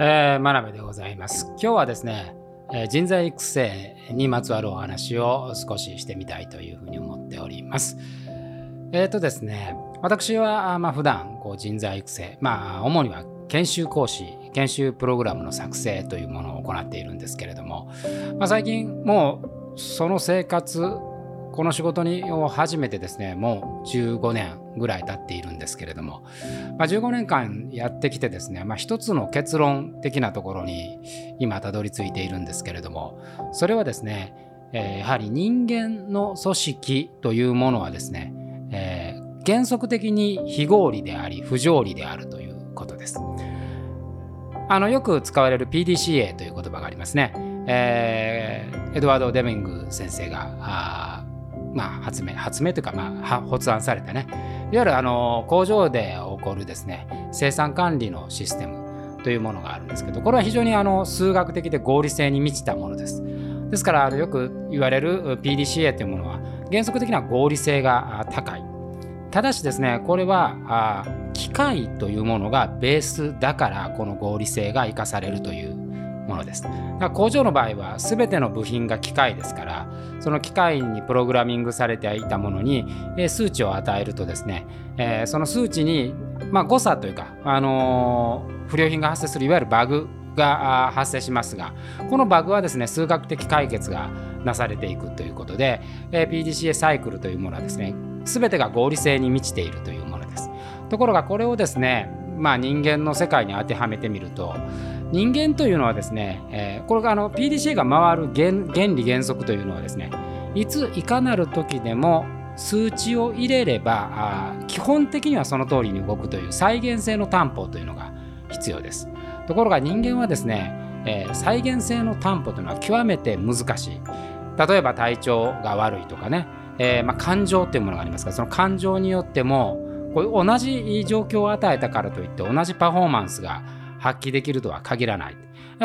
えー、真鍋でございます。今日はですね、えー、人材育成にまつわるお話を少ししてみたいというふうに思っております。えっ、ー、とですね、私は、まあ、普段こう人材育成、まあ、主には研修講師、研修プログラムの作成というものを行っているんですけれども、まあ、最近もうその生活この仕事にを始めてですねもう15年ぐらい経っているんですけれども、まあ、15年間やってきてですね、まあ、一つの結論的なところに今たどり着いているんですけれどもそれはですね、えー、やはり人間の組織というものはですね、えー、原則的に非合理であり不条理であるということです。あのよく使われる PDCA という言葉がありますね。えー、エドワード・デミング先生がまあ、発明発明というか、まあ、発案されてね。いわゆるあの工場で起こるですね生産管理のシステムというものがあるんですけどこれは非常にあの数学的で合理性に満ちたものです。ですからあのよく言われる PDCA というものは原則的な合理性が高い。ただしですねこれは機械というものがベースだからこの合理性が生かされるというものです。だから工場の場合は全ての部品が機械ですからその機械にプログラミングされていたものに数値を与えるとですね、え、その数値に、ま、誤差というか、あの、不良品が発生するいわゆるバグが発生しますがこのバグはですね数学的解決がなされていくということで、え、PDCA サイクルというものはですね全てが合理性に満ちているというものです。ところがこれをですねまあ人間の世界に当てはめてみると人間というのはですね、えー、これがあの PDCA が回る原理原則というのはですねいついかなる時でも数値を入れればあ基本的にはその通りに動くという再現性の担保というのが必要です。ところが人間はですね、えー、再現性の担保というのは極めて難しい。例えば体調が悪いとかね、えー、まあ、感情っていうものがありますからその感情によってもこれ同じ状況を与えたからといって同じパフォーマンスが発揮できるとは限らない。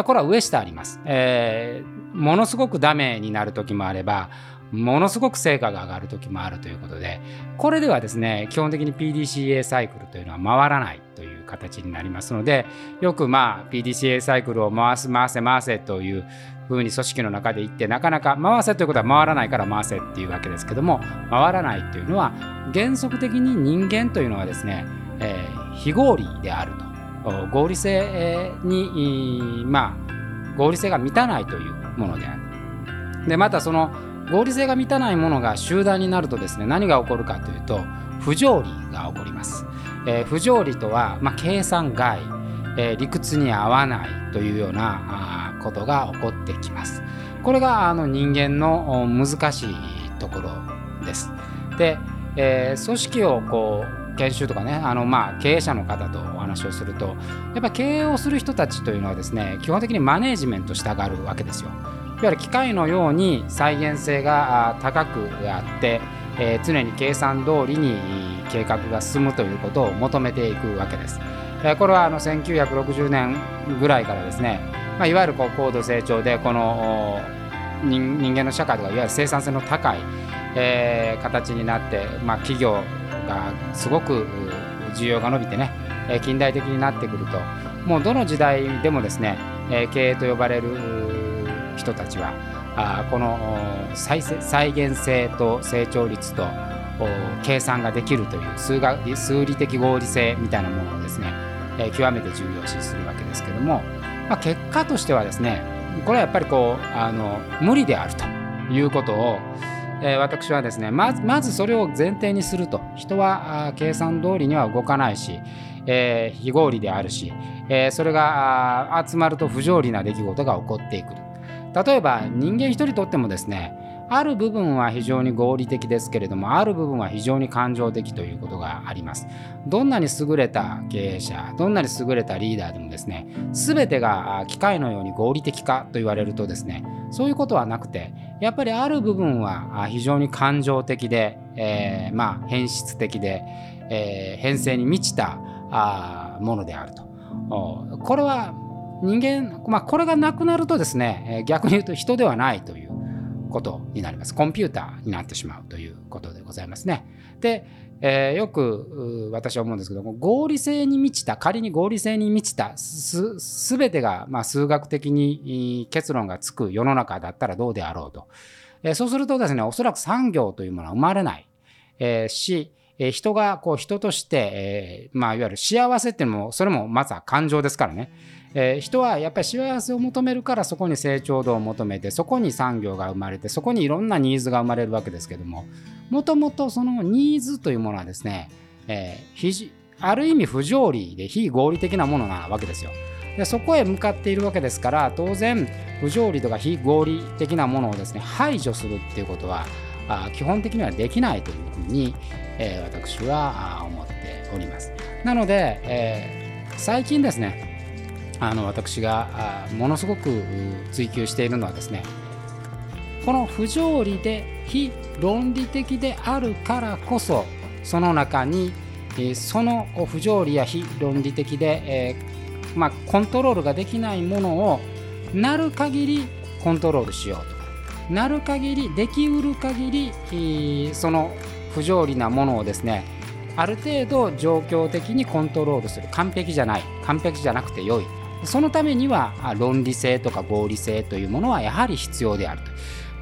これは上下あります。えー、ものすごくダメになる時もあれば、ものすごく成果が上がる時もあるということで、これではですね、基本的に PDCA サイクルというのは回らないという形になりますので、よくまあ PDCA サイクルを回す、回せ、回せというふうに組織の中で言って、なかなか回せということは回らないから回せっていうわけですけども、回らないというのは、原則的に人間というのはですね、えー、非合理であると。合理性に、まあ、合理性が満たないというものである。でまたその合理性が満たないものが集団になるとですね何が起こるかというと不条理が起こります。えー、不条理とは、まあ、計算外、えー、理屈に合わないというようなあことが起こってきます。これがあの人間の難しいところです。で、えー、組織をこう研修とかねあのまあ経営者の方とお話をするとやっぱ経営をする人たちというのはですね基本的にマネージメントしたがるわけですよ。いわゆる機械のように再現性が高くあって、えー、常に計算通りに計画が進むということを求めていくわけです。えー、これはあの1960年ぐらいからですね、まあ、いわゆるこう高度成長でこの人間の社会とかいわゆる生産性の高い、えー、形になって、まあ、企業がすごく需要が伸びてね近代的になってくると。もうどの時代でもですね経営と呼ばれる人たちはこの再現性と成長率と計算ができるという数学数理的合理性みたいなものをですね極めて重要視するわけですけども、まあ、結果としてはですねこれはやっぱりこうあの無理であるということをえー、私はですねまずそれを前提にすると。人は計算通りには動かないし、えー、非合理であるし、えー、それが集まると不条理な出来事が起こってくる例えば人間一人とってもですねある部分は非常に合理的ですけれどもある部分は非常に感情的ということがあります。どんなに優れた経営者どんなに優れたリーダーでもですね全てが機械のように合理的かと言われるとですねそういうことはなくてやっぱりある部分は非常に感情的で、えー、まあ変質的で、えー、変性に満ちたあものであると。これは人間、まあ、これがなくなるとですね逆に言うと人ではないということになります。コンピューターになってしまうということでございますね。で、えー、よく私は思うんですけども合理性に満ちた仮に合理性に満ちたすべてが、まあ、数学的に結論がつく世の中だったらどうであろうと、えー、そうするとですねおそらく産業というものは生まれない、えー、しえ人がこう人として、えまあ、いわゆる幸せっていうのもそれもまずは感情ですからね、え人はやっぱり幸せを求めるからそこに成長度を求めてそこに産業が生まれてそこにいろんなニーズが生まれるわけですけどももともとそのニーズというものはですね、えー、ある意味不条理で非合理的なものなわけですよ。でそこへ向かっているわけですから当然不条理とか非合理的なものをですね排除するっていうことはあ基本的にはできないというふうに、え、私は思っております。なので、え、最近ですねあの私がものすごく追求しているのはですねこの不条理で非論理的であるからこそその中にその不条理や非論理的で、え、まあ、コントロールができないものをなる限りコントロールしようとなる限りできうる限りその不条理なものをですねある程度状況的にコントロールする。完璧じゃない。完璧じゃなくて良い。そのためには論理性とか合理性というものはやはり必要であると。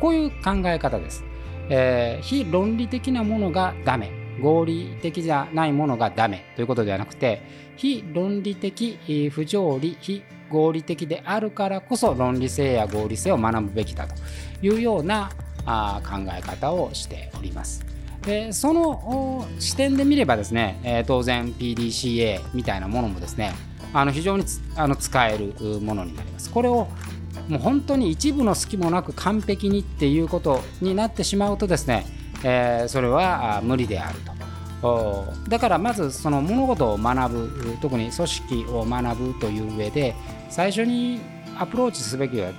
こういう考え方です、えー、非論理的なものがダメ。合理的じゃないものがダメということではなくて非論理的不条理非合理的であるからこそ論理性や合理性を学ぶべきだというようなあ考え方をしております。でその視点で見ればですね、えー、当然 PDCA みたいなものもですねあの非常にあの使えるものになります。これをもう本当に一部の隙もなく完璧にっていうことになってしまうとですね、えー、それは無理であると。だからまずその物事を学ぶ特に組織を学ぶという上で最初にアプローチすべきで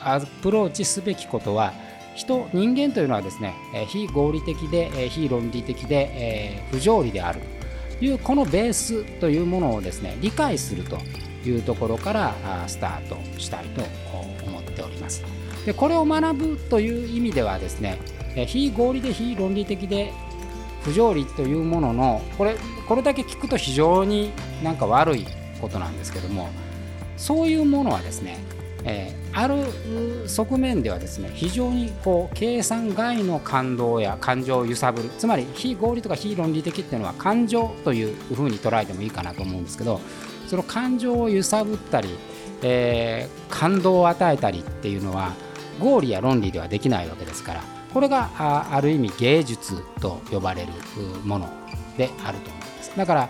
アプローチすべきことは人人間というのはですね非合理的で非論理的で不条理であるというこのベースというものをですね理解するというところからスタートしたいと思っております。でこれを学ぶという意味ではですね非合理で非論理的で不条理というもののこれこれだけ聞くと非常になんか悪いことなんですけどもそういうものはですねえー、ある側面ではですね非常にこう計算外の感動や感情を揺さぶるつまり非合理とか非論理的っていうのは感情というふうに捉えてもいいかなと思うんですけどその感情を揺さぶったり、えー、感動を与えたりっていうのは合理や論理ではできないわけですからこれがあある意味芸術と呼ばれるものであると思います。だから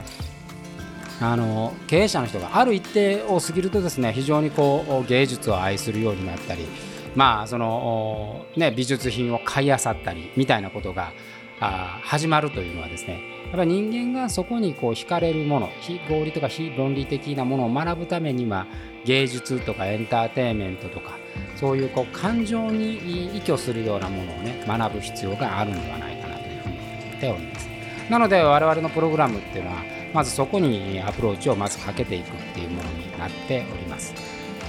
あの経営者の人がある一定を過ぎるとですね非常にこう芸術を愛するようになったりまあそのね美術品を買い漁ったりみたいなことがあ始まるというのはですねやっぱり人間がそこにこう惹かれるもの非合理とか非論理的なものを学ぶためには芸術とかエンターテインメントとかそういうこう感情に依拠するようなものをね学ぶ必要があるんではないかなというふうに思っております。なので我々のプログラムっていうのはまずそこにアプローチをまずかけていくっていうものになっております。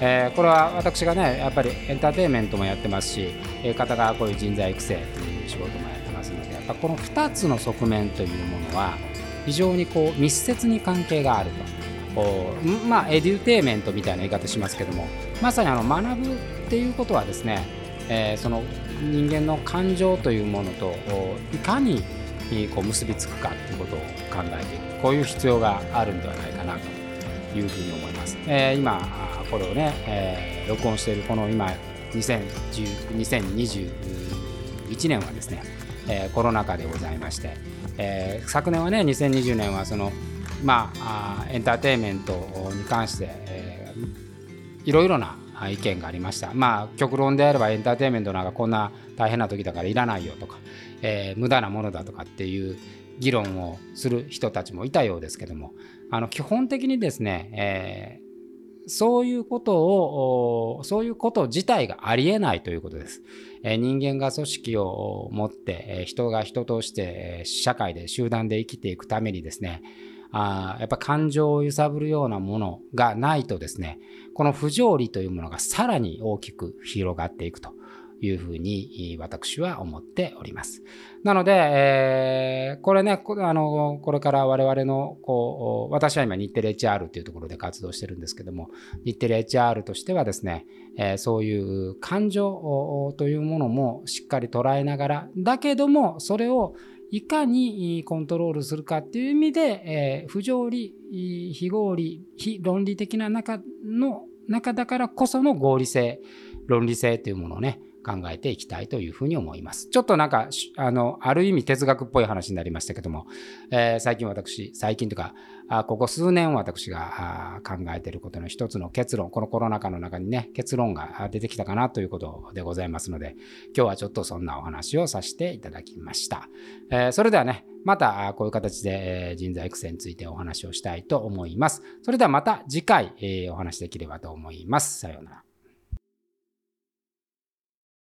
えー、これは私がねやっぱりエンターテインメントもやってますし、えー、片側こういう人材育成という仕事もやってますのでやっぱこの2つの側面というものは非常にこう密接に関係があると。こうまあエデューテイメントみたいな言い方しますけどもまさにあの学ぶっていうことはですね、えー、その人間の感情というものといかにこう結びつくかということを考えていくこういう必要があるんではないかなというふうに思います。えー、今これをね、えー、録音しているこの今2021年はですね、えー、コロナ禍でございまして、えー、昨年はね2020年はそのまあエンターテインメントに関して、えー、いろいろな意見がありました。まあ極論であればエンターテインメントなんかこんな大変な時だからいらないよとか、えー、無駄なものだとかっていう議論をする人たちもいたようですけどもあの基本的にですね、えー、そういうことをそういうこと自体がありえないということです。人間が組織を持って、人が人として、社会で集団で生きていくためにですねあやっぱ感情を揺さぶるようなものがないとですねこの不条理というものがさらに大きく広がっていくというふうに私は思っております。なので、えー、これね、あのこれから我々のこう、私は今日テレ HR というところで活動してるんですけども、日テレ HR としてはですね、えー、そういう感情というものもしっかり捉えながら、だけどもそれをいかにコントロールするかっていう意味で、えー、不条理、非合理、非論理的な中の中だからこその合理性、論理性というものをね、考えていきたいというふうに思います。ちょっとなんか、あの、ある意味哲学っぽい話になりましたけども、えー、最近私、最近というか、あここ数年私が考えていることの一つの結論、このコロナ禍の中にね、結論が出てきたかなということでございますので、今日はちょっとそんなお話をさせていただきました。えー、それではね、またこういう形で人材育成についてお話をしたいと思います。それではまた次回お話できればと思います。さようなら。